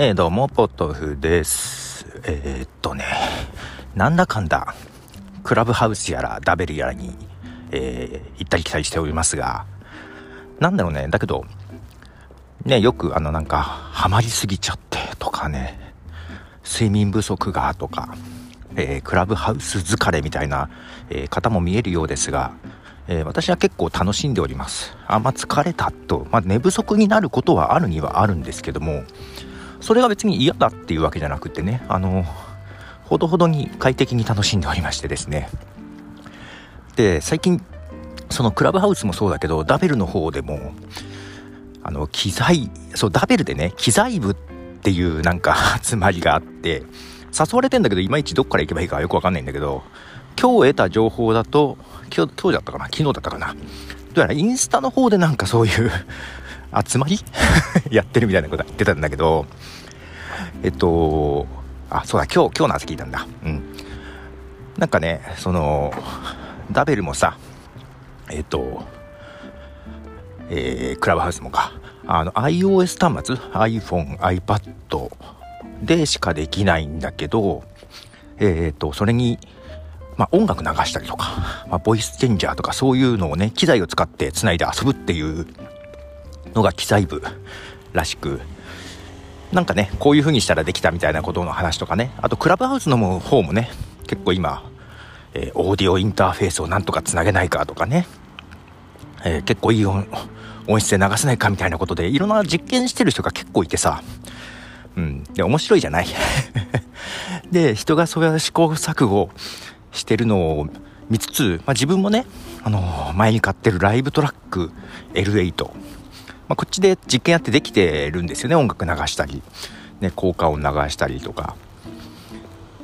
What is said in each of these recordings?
えー、どうも、ポトフです。えー、っとね、なんだかんだ、クラブハウスやらダベルやらに、えー、行ったり来たりしておりますが、なんだろうね、だけど、ね、よくあのなんか、ハマりすぎちゃってとかね、睡眠不足がとか、えー、クラブハウス疲れみたいな、えー、方も見えるようですが、えー、私は結構楽しんでおります。あんま疲れたと、まあ、寝不足になることはあるにはあるんですけども、それが別に嫌だっていうわけじゃなくてね、あの、ほどほどに快適に楽しんでおりましてですね。で、最近、そのクラブハウスもそうだけど、ダベルの方でも、あの、機材、そう、ダベルでね、機材部っていうなんか 集まりがあって、誘われてんだけど、いまいちどっから行けばいいかよくわかんないんだけど、今日得た情報だと、今日、今日だったかな？昨日だったかな？どうやらインスタの方でなんかそういう集まり？やってるみたいなこと言ってたんだけど、えっと、あ、そうだ、今日、今日の朝聞いたんだ。うん。なんかね、その、ダベルもさ、えっと、えー、クラブハウスもか、あの、iOS 端末、iPhone、iPad でしかできないんだけど、えっ、と、それに、まあ、音楽流したりとか、まあ、ボイスチェンジャーとかそういうのをね、機材を使って繋いで遊ぶっていうのが機材部らしく、なんかね、こういう風にしたらできたみたいなことの話とかね、あとクラブハウスの方もね、結構今、えー、オーディオインターフェースをなんとかつなげないかとかね、えー、結構いい音質で流せないかみたいなことで、いろんな実験してる人が結構いてさ、うん、で、面白いじゃない？で、人がそういう試行錯誤してるのを見つつ、まあ、自分もね、あのー、前に買ってるライブトラック L8、まあ、こっちで実験やってできてるんですよね音楽流したり、ね、効果音流したりとか、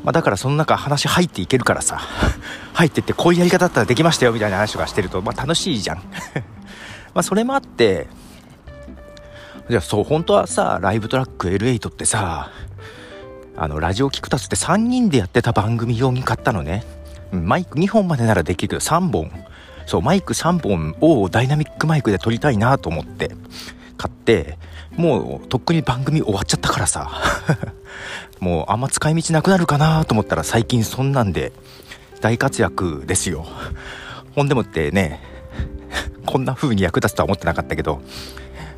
まあ、だからその中話入っていけるからさ。入ってってこういうやり方だったらできましたよみたいな話とかしてると、まあ、楽しいじゃん。まそれもあって。じゃあそう本当はさライブトラック L8 ってさあのラジオキクタスって3人でやってた番組用に買ったのね。マイク2本までならできるけど3本。そう、マイク3本をダイナミックマイクで撮りたいなと思って買って、もうとっくに番組終わっちゃったからさ、もうあんま使い道なくなるかなと思ったら最近そんなんで大活躍ですよ。ほんでもってね、こんな風に役立つとは思ってなかったけど、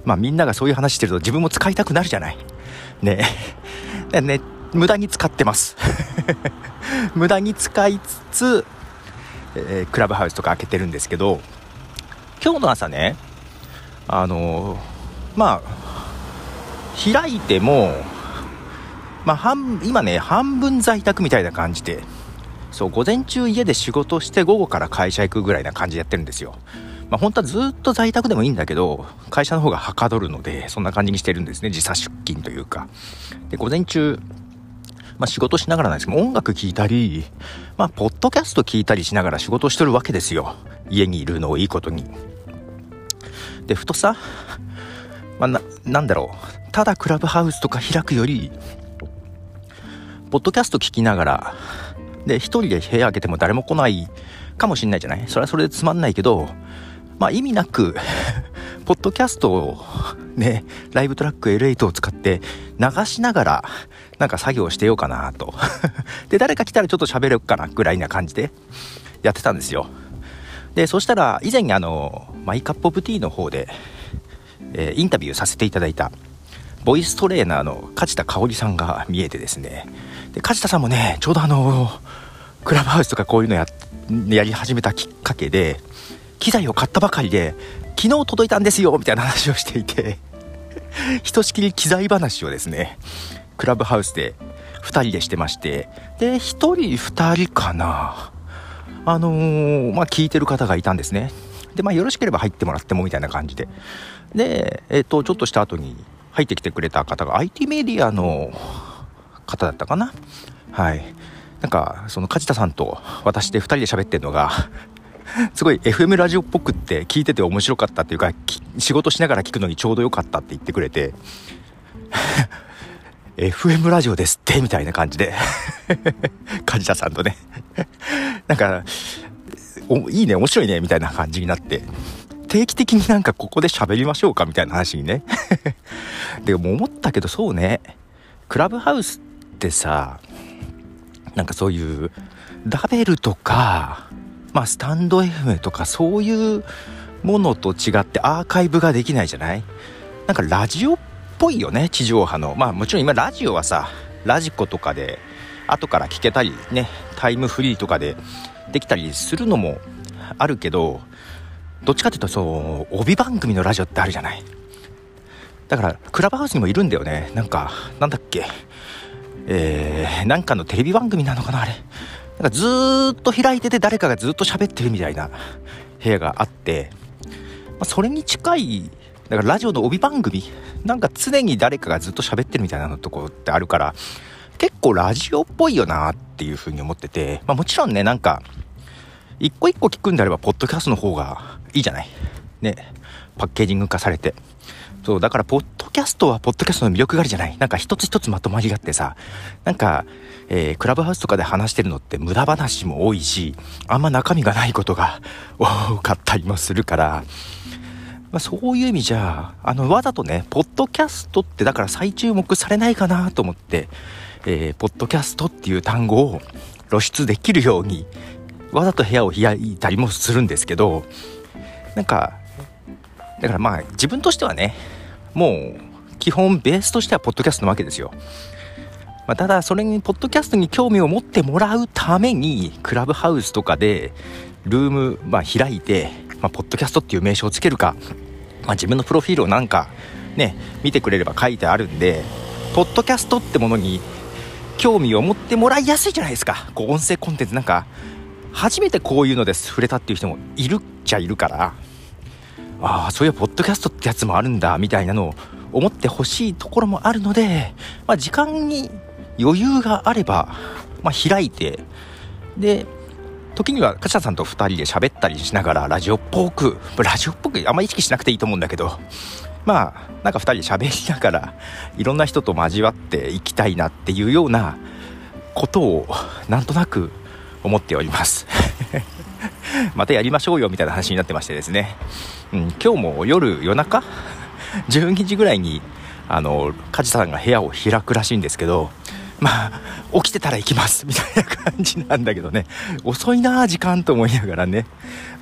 まあみんながそういう話してると自分も使いたくなるじゃない。ね。ね、無駄に使ってます。無駄に使いつつ、えー、クラブハウスとか開けてるんですけど今日の朝ねあのー、まあ開いてもまあ半今ね半分在宅みたいな感じでそう午前中家で仕事して午後から会社行くぐらいな感じでやってるんですよまあ、本当はずっと在宅でもいいんだけど、会社の方がはかどるので、そんな感じにしてるんですね。時差出勤というか。で、午前中、まあ、仕事しながらなんですけど、音楽聴いたり、まあ、ポッドキャスト聞いたりしながら仕事してるわけですよ。家にいるのをいいことに。で、ふとさ、まあ、な、なんだろう。ただクラブハウスとか開くより、ポッドキャスト聞きながら、で、一人で部屋開けても誰も来ないかもしんないじゃない？それはそれでつまんないけど、まあ意味なく ポッドキャストをね、ライブトラック L8 を使って流しながらなんか作業してようかなと で、誰か来たらちょっと喋るかなぐらいな感じでやってたんですよ。で、そしたら以前にあの、マイカップオブティーの方で、えー、インタビューさせていただいたボイストレーナーの梶田香織さんが見えてですね、で、梶田さんもね、ちょうどあの、クラブハウスとかこういうのや、やり始めたきっかけで、機材を買ったばかりで、昨日届いたんですよみたいな話をしていてひとしきり機材話をですね、クラブハウスで2人でしてまして、で、1人2人かな。あのー、まあ、聞いてる方がいたんですね。で、まあ、よろしければ入ってもらってもみたいな感じで。で、えっ、ー、と、ちょっとした後に入ってきてくれた方が IT メディアの方だったかな。はい。なんか、その梶田さんと私で2人で喋ってるのが すごい FM ラジオっぽくって聞いてて面白かったっていうか、仕事しながら聞くのにちょうど良かったって言ってくれて FM ラジオですってみたいな感じで。梶田さんとね。なんか、いいね、面白いね、みたいな感じになって、定期的になんかここで喋りましょうかみたいな話にね。でも思ったけどそうね。クラブハウスってさなんかそういうラベルとかまあスタンド FM とかそういうものと違ってアーカイブができないじゃない？なんかラジオっぽいよね地上波の。まあもちろん今ラジオはさラジコとかで後から聞けたりねタイムフリーとかでできたりするのもあるけどどっちかっていうとそう帯番組のラジオってあるじゃない。だからクラブハウスにもいるんだよね。なんかなんだっけ。えー、なんかのテレビ番組なのかなあれ。なんかずーっと開いてて誰かがずっと喋ってるみたいな部屋があって、まあ、それに近いだからラジオの帯番組なんか常に誰かがずっと喋ってるみたいなのとこってあるから結構ラジオっぽいよなっていうふうに思ってて、まあ、もちろんねなんか一個一個聞くんであればポッドキャストの方がいいじゃない。ね。パッケージング化されて。そうだからポッドキャストはポッドキャストの魅力があるじゃない。なんか一つ一つまとまりがあってさなんか、えー、クラブハウスとかで話してるのって無駄話も多いしあんま中身がないことが 多かったりもするからまあ、そういう意味じゃあのわざとねポッドキャストってだから再注目されないかなと思って、えー、ポッドキャストっていう単語を露出できるようにわざと部屋を開いたりもするんですけどなんかだからまあ自分としてはねもう基本ベースとしてはポッドキャストなわけですよ。まあ、ただそれにポッドキャストに興味を持ってもらうためにクラブハウスとかでルーム、まあ、開いて、まあ、ポッドキャストっていう名称をつけるか、まあ、自分のプロフィールをなんかね見てくれれば書いてあるんでポッドキャストってものに興味を持ってもらいやすいじゃないですか。こう音声コンテンツ。なんか初めてこういうのです触れたっていう人もいるっちゃいるからああそういうポッドキャストってやつもあるんだみたいなのを思ってほしいところもあるので、まあ、時間に余裕があれば、まあ、開いてで時には柏さんと2人で喋ったりしながらラジオっぽくラジオっぽくあんま意識しなくていいと思うんだけどまあなんか2人で喋りながらいろんな人と交わっていきたいなっていうようなことをなんとなく思っております。またやりましょうよみたいな話になってましてですね、うん、今日も夜夜中？12時ぐらいにあの梶さんが部屋を開くらしいんですけどまあ起きてたら行きますみたいな感じなんだけどね。遅いな時間と思いながらね。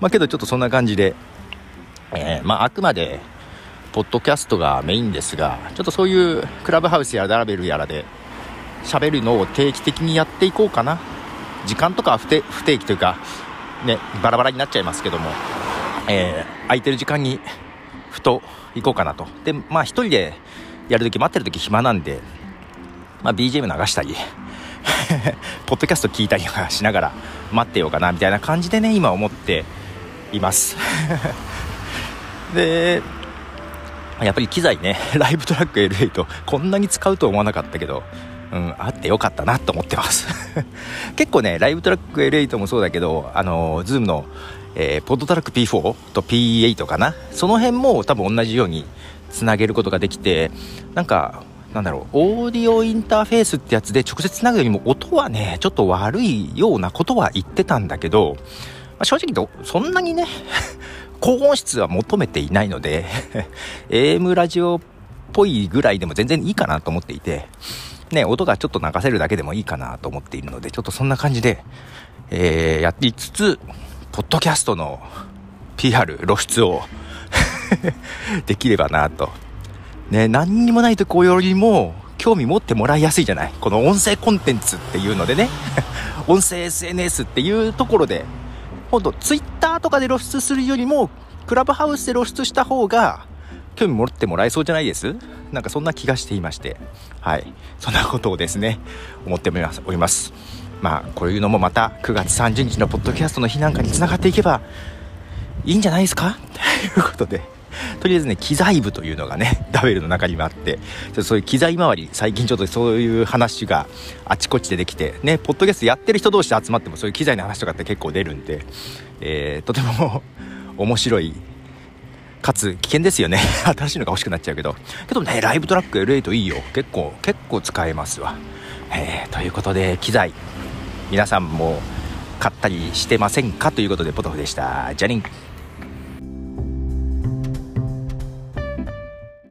まあけどちょっとそんな感じで、えー、まああくまでポッドキャストがメインですがちょっとそういうクラブハウスやラベルやらで喋るのを定期的にやっていこうかな。時間とかは不定期というかねバラバラになっちゃいますけども、えー、空いてる時間にふと行こうかなと。でまあ1人でやるとき待ってるとき暇なんで、まあ、BGM 流したり ポッドキャスト聞いたりしながら待ってようかなみたいな感じでね今思っています。でやっぱり機材ね ライブトラック L8 こんなに使うと思わなかったけどうん、あってよかったなと思ってます。結構ねライブトラック L8 もそうだけどあの Zoom のえー、ポッドトラック P4 と P8 かな。その辺も多分同じようにつなげることができてなんかなんだろうオーディオインターフェースってやつで直接つなぐよりも音はねちょっと悪いようなことは言ってたんだけど、まあ、正直言うとそんなにね 高音質は求めていないので AM ラジオっぽいぐらいでも全然いいかなと思っていてね音がちょっと流せるだけでもいいかなと思っているのでちょっとそんな感じで、えー、やりつつポッドキャストの PR 露出を できればなと。ね、何にもないとこよりも興味持ってもらいやすいじゃない？この音声コンテンツっていうのでね。音声 SNS っていうところで。ほんと Twitter とかで露出するよりもクラブハウスで露出した方が興味持ってもらえそうじゃないです？なんかそんな気がしていまして。はい。そんなことをですね思っております。まあこういうのもまた9月30日のポッドキャストの日なんかにつながっていけばいいんじゃないですか？ということで。とりあえずね機材部というのがね ダベルの中にもあってそういう機材周り最近ちょっとそういう話があちこちでできてねポッドキャストやってる人同士で集まってもそういう機材の話とかって結構出るんで、えー、とても 面白いかつ危険ですよね。新しいのが欲しくなっちゃうけど。けどねライブトラック L8 いいよ。結構結構使えますわ。えー、ということで機材皆さんも買ったりしてませんか？ということでポトフでした。じゃあね。